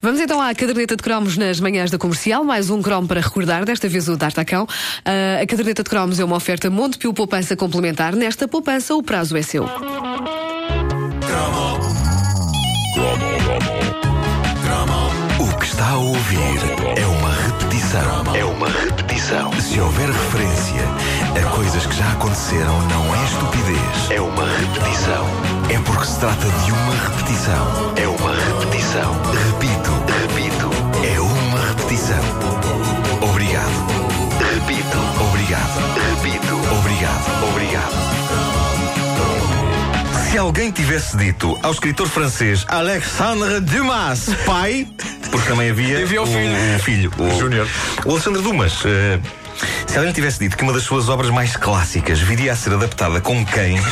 Vamos então à caderneta de cromos nas manhãs da comercial. Mais um cromo para recordar, desta vez o D'Artacão. Uh, a caderneta de cromos é uma oferta Montepio Poupança Complementar. Nesta poupança, o prazo é seu. O que está a ouvir é uma repetição. É uma repetição. Se houver referência a coisas que já aconteceram, não é estupidez. É uma repetição. É porque se trata de uma repetição. É uma repetição. Repito, repetição. Obrigado. Repito. Obrigado. Repito. Obrigado. Obrigado. Se alguém tivesse dito ao escritor francês Alexandre Dumas, pai, porque também havia, Havia o filho. um filho, o Júnior. o Alexandre Dumas. eh, se alguém tivesse dito que uma das suas obras mais clássicas viria a ser adaptada com cães,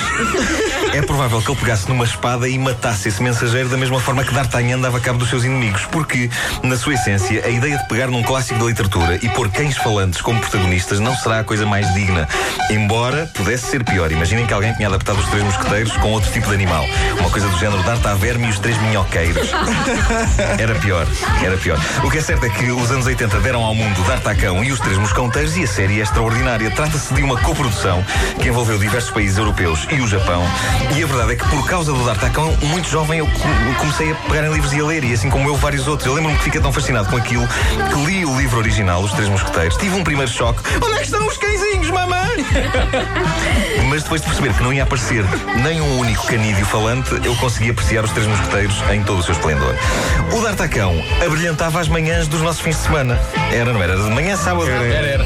é provável que ele pegasse numa espada e matasse esse mensageiro da mesma forma que D'Artagnan dava cabo dos seus inimigos. Porque, na sua essência, a ideia de pegar num clássico da literatura e pôr cães falantes como protagonistas não será a coisa mais digna. Embora pudesse ser pior. Imaginem que alguém tinha adaptado os Três Mosqueteiros com outro tipo de animal. Uma coisa do género D'Artaverme e os Três Minhoqueiros. Era pior, era pior. O que é certo é que os anos 80 deram ao mundo D'Artacão e os Três Mosconteiros e a série é extraordinária. Trata-se de uma coprodução que envolveu diversos países europeus e o Japão. E a verdade é que por causa do D'Artacão, muito jovem eu co- comecei a pegar em livros e a ler, e assim como eu, vários outros. Eu lembro-me que fiquei tão fascinado com aquilo que li o livro original, Os Três Mosqueteiros. Tive um primeiro choque. Onde é que estão os cãezinhos, mamãe? Mas depois de perceber que não ia aparecer nem um único canídeo falante, eu consegui apreciar os Três Mosqueteiros em todo o seu esplendor. O D'Artacão abrilhantava as manhãs dos nossos fins de semana. Era, não era? De manhã, sábado. Era, era.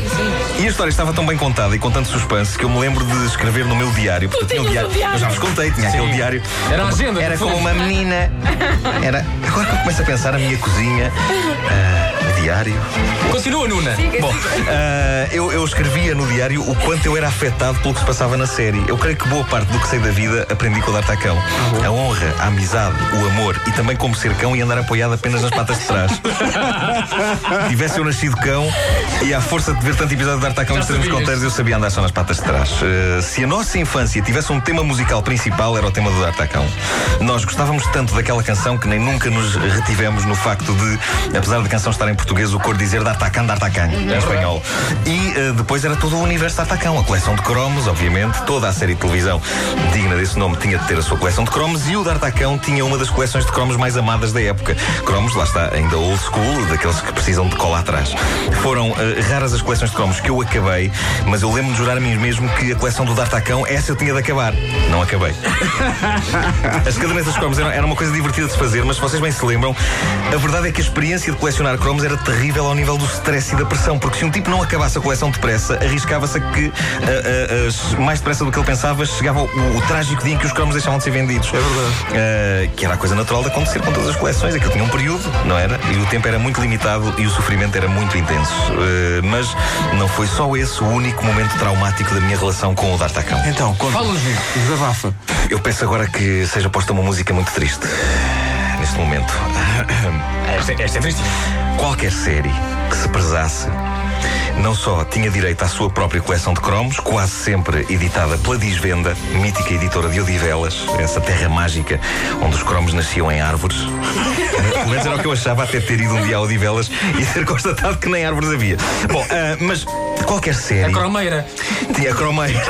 E a história estava tão bem contada e com tanto suspense que eu me lembro de escrever no meu diário. Porque eu tinha o tinhas diário. um diário? Eu já vos contei, tinha aquele diário. Era a agenda, Era como uma menina. Era. Agora que eu começo a pensar, a minha cozinha, o diário. Continua, Nuna. Bom, ah, eu, eu escrevia no diário o quanto eu era afetado pelo que se passava na série. Eu creio que boa parte do que sei da vida aprendi com o D'Artacão. A honra, a amizade, o amor e também como ser cão e andar apoiado apenas nas patas de trás. Tivesse eu nascido cão e à força de ver tanto episódio de D'Artacão Já e os termos sabias. conteiros eu sabia andar só nas patas de trás. Ah, se a nossa infância tivesse um tema musical principal era o tema do D'Artacão. Nós gostávamos tanto daquela canção que nem nunca nos retivemos no facto de, apesar da canção estar em português, o cor dizer D'Artacan, D'Artacan, em espanhol. E eh, depois era todo o universo D'Artacan, a coleção de cromos, obviamente, toda a série de televisão digna desse nome tinha de ter a sua coleção de cromos e o D'Artacão tinha uma das coleções de cromos mais amadas da época. Cromos, lá está, ainda old school, daqueles que precisam de cola atrás. Foram eh, raras as coleções de cromos que eu acabei, mas eu lembro de jurar a mim mesmo que a coleção do D'Artacão, essa eu tinha de acabar. Não acabei. As cadernetas de cromos eram, era uma coisa divertida de se fazer, mas se vocês bem se lembram, a verdade é que a experiência de colecionar cromos era terrível ao nível do stress e da pressão, porque se um tipo não acabasse a coleção depressa, arriscava-se a que, mais depressa do que ele pensava, chegava o, o trágico dia em que os cromos deixavam de ser vendidos. É verdade. que era a coisa natural de acontecer com todas as coleções, aquilo tinha um período, não era? E o tempo era muito limitado e o sofrimento era muito intenso. Ah, mas não foi só esse o único momento traumático da minha relação com o D'Artacão. Então, conta. Fala-nos. Desabafa. Eu peço agora que seja posta uma música muito triste. Neste momento. Esta, esta é triste. Qualquer série que se prezasse não só tinha direito à sua própria coleção de cromos, quase sempre editada pela Disvenda, mítica editora de Odivelas, essa terra mágica onde os cromos nasciam em árvores. Pelo menos era o que eu achava até ter ido um dia a Odivelas e ter constatado que nem árvores havia. Bom, ah, mas qualquer série. A cromeira. Tinha cromeiro.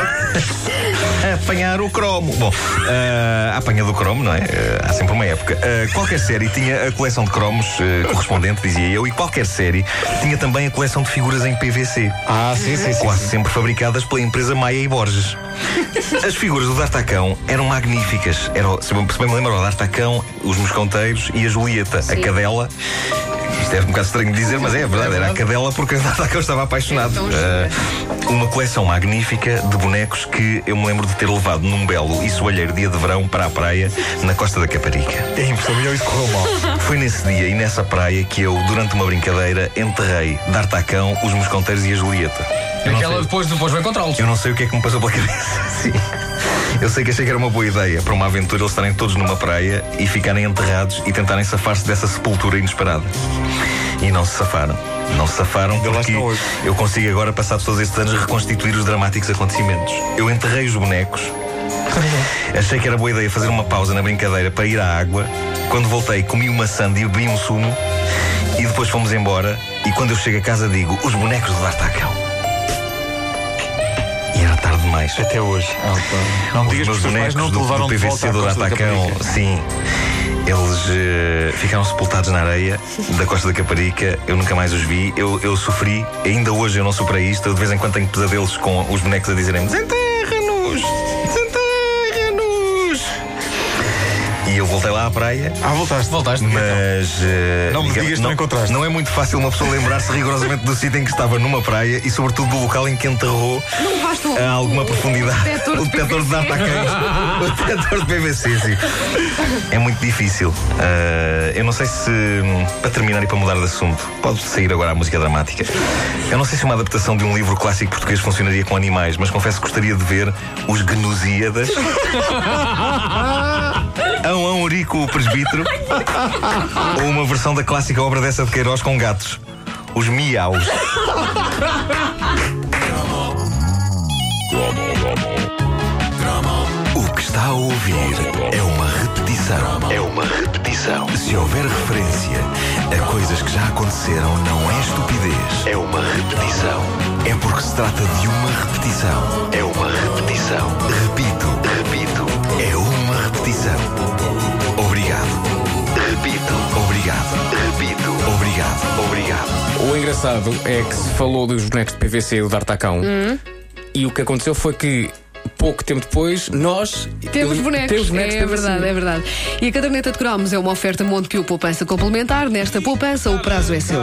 Apanhar o cromo. Bom, ah, a apanha do cromo, não é? Ah, há sempre uma época. Ah, qualquer série tinha a coleção de cromos correspondente, dizia eu, e qualquer série tinha também a coleção de figuras em PVC. Ah, sim, sim, sim. Quase sempre fabricadas pela empresa Maia e Borges. As figuras do D'Artacão eram magníficas. Era, se bem me lembro, o D'Artacão, os Mosconteiros e a Julieta, a cadela. Isto é um bocado estranho de dizer, mas é verdade, era a cadela porque o D'Artacão estava apaixonado. Ah, uma coleção magnífica de bonecos que eu me lembro de ter levado num belo e soalheiro dia de verão para a praia na costa da Caparica. É melhor isso correu mal. Foi nesse dia e nessa praia que eu, durante uma brincadeira, enterrei D'Artacão, os Mosconteiros e a Julieta. Eu Aquela depois, depois vai encontrá-los. eu não sei o que é que me passou pela cabeça. Sim. Eu sei que achei que era uma boa ideia para uma aventura eles estarem todos numa praia e ficarem enterrados e tentarem safar-se dessa sepultura inesperada. E não se safaram. Não se safaram porque eu consigo agora, passados todos estes anos, reconstituir os dramáticos acontecimentos. Eu enterrei os bonecos. Achei que era boa ideia fazer uma pausa na brincadeira para ir à água Quando voltei, comi uma sanda e bebi um sumo e depois fomos embora. E quando eu chego a casa, digo: os bonecos do D'Artacão. Até hoje. Não Os digas que os pais bonecos não te do, levaram do de volta PVC do Caparica. sim. Eles eh, ficaram sepultados na areia da Costa da Caparica. Eu nunca mais os vi. Eu, eu sofri. Ainda hoje eu não superei isto. Eu de vez em quando tenho pesadelos com os bonecos a dizerem Desenterra-nos! Desenterra-nos! Eu voltei lá à praia. Ah, voltaste. Voltaste. Mas. eh, Não me digas que não encontraste. Não é muito fácil uma pessoa lembrar-se rigorosamente do sítio em que estava numa praia e, sobretudo, do local em que enterrou a alguma um profundidade. o detector de datacães. o detector de PVC, sim. É muito difícil. Ah, eu não sei se. Para terminar e para mudar de assunto, pode sair agora a música dramática. Eu não sei se uma adaptação de um livro clássico português funcionaria com animais, mas confesso que gostaria de ver os Gnusíadas. Urico, o presbítero. Ou uma versão da clássica obra dessa de Queiroz com gatos. Os miaus. O que está a ouvir é uma repetição. É uma repetição. Se houver referência a coisas que já aconteceram, não é estupidez. É uma repetição. É porque se trata de uma repetição. Engraçado é que se falou dos bonecos de PVC do D'Artacão e o que aconteceu foi que pouco tempo depois nós Temos bonecos. temos bonecos é PVC. verdade, é verdade. E a caderneta de cromos é uma oferta Montepio Poupança Complementar. Nesta poupança, o prazo é seu.